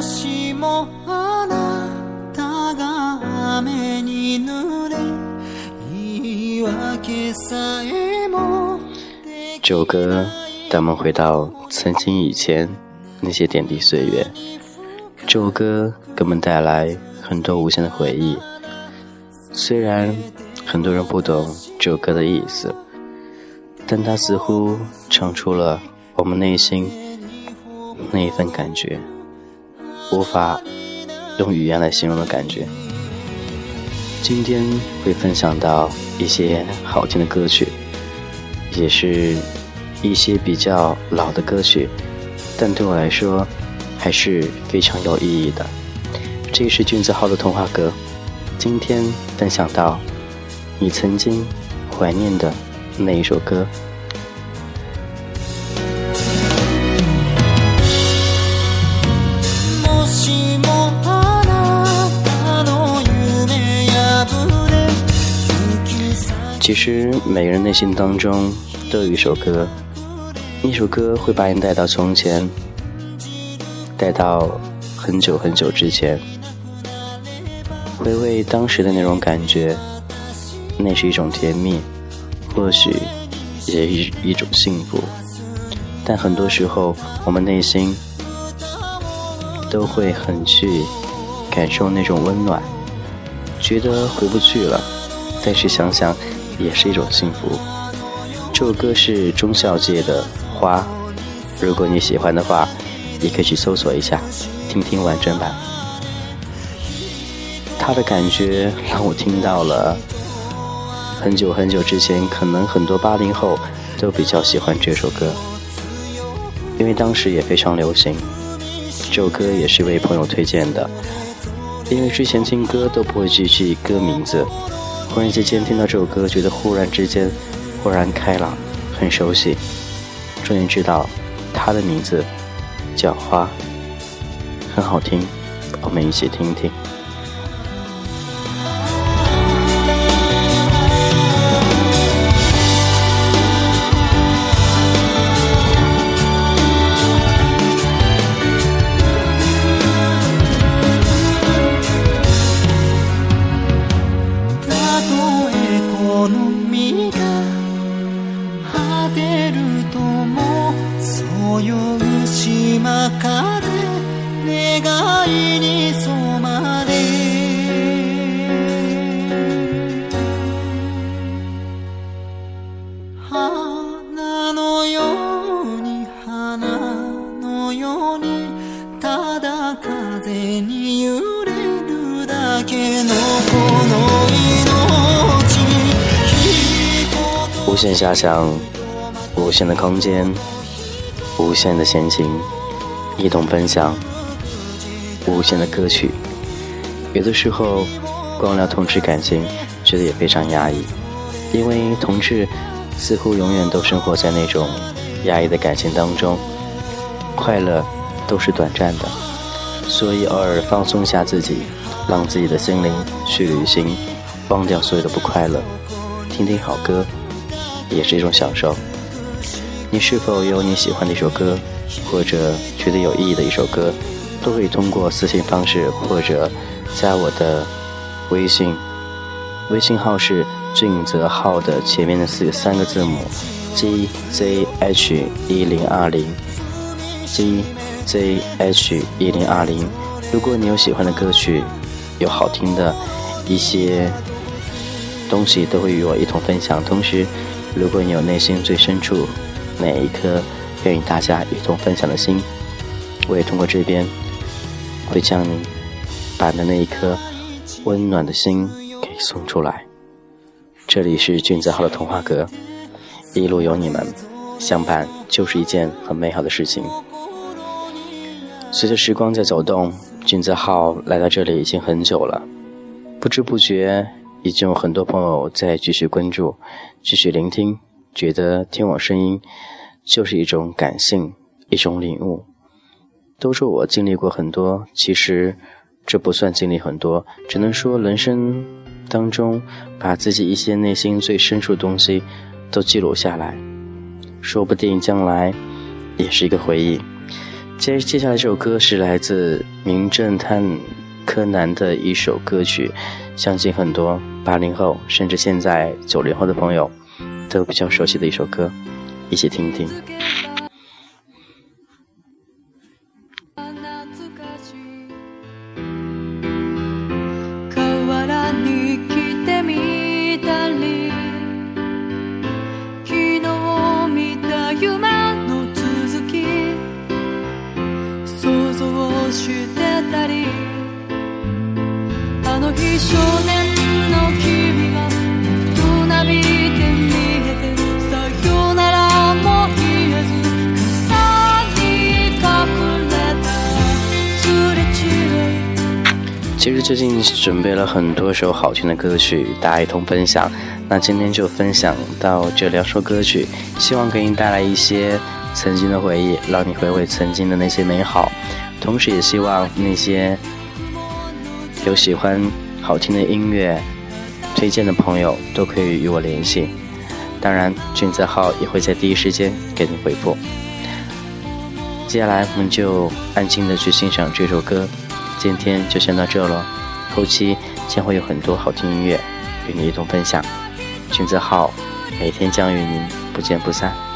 这首歌带我们回到曾经以前那些点滴岁月。这首歌给我们带来很多无限的回忆。虽然很多人不懂这首歌的意思，但它似乎唱出了我们内心那一份感觉，无法用语言来形容的感觉。今天会分享到一些好听的歌曲，也是。一些比较老的歌曲，但对我来说还是非常有意义的。这是俊子浩的童话歌，今天分享到你曾经怀念的那一首歌。其实每个人内心当中都有一首歌。一首歌会把你带到从前，带到很久很久之前，回味当时的那种感觉，那是一种甜蜜，或许也是一种幸福。但很多时候，我们内心都会很去感受那种温暖，觉得回不去了，但是想想，也是一种幸福。这首歌是中孝界的。花，如果你喜欢的话，也可以去搜索一下，听听完整版。他的感觉让我听到了很久很久之前，可能很多八零后都比较喜欢这首歌，因为当时也非常流行。这首歌也是一位朋友推荐的，因为之前听歌都不会去记歌名字，忽然之间听到这首歌，觉得忽然之间豁然开朗，很熟悉。终于知道，它的名字叫花，很好听，我们一起听一听。无限遐想，无限的空间，无限的闲情，一同分享，无限的歌曲。有的时候，光聊同志感情，觉得也非常压抑，因为同志似乎永远都生活在那种压抑的感情当中，快乐都是短暂的，所以偶尔放松下自己。让自己的心灵去旅行，忘掉所有的不快乐，听听好歌，也是一种享受。你是否有你喜欢的一首歌，或者觉得有意义的一首歌，都可以通过私信方式或者加我的微信，微信号是俊泽浩的前面的四三个字母 G Z H 一零二零 G Z H 一零二零。如果你有喜欢的歌曲。有好听的一些东西都会与我一同分享。同时，如果你有内心最深处哪一颗愿与大家一同分享的心，我也通过这边会将你把的那一颗温暖的心给送出来。这里是俊子号的童话阁，一路有你们相伴，就是一件很美好的事情。随着时光在走动。君子号来到这里已经很久了，不知不觉已经有很多朋友在继续关注、继续聆听，觉得听我声音就是一种感性、一种领悟。都说我经历过很多，其实这不算经历很多，只能说人生当中把自己一些内心最深处的东西都记录下来，说不定将来也是一个回忆。接接下来这首歌是来自《名侦探柯南》的一首歌曲，相信很多八零后甚至现在九零后的朋友都比较熟悉的一首歌，一起听一听。其实最近准备了很多首好听的歌曲，大家一同分享。那今天就分享到这两首歌曲，希望给你带来一些曾经的回忆，让你回味曾经的那些美好。同时也希望那些有喜欢好听的音乐推荐的朋友都可以与我联系。当然，俊泽浩也会在第一时间给你回复。接下来我们就安静的去欣赏这首歌。今天就先到这了，后期将会有很多好听音乐与你一同分享。君子浩，每天将与您不见不散。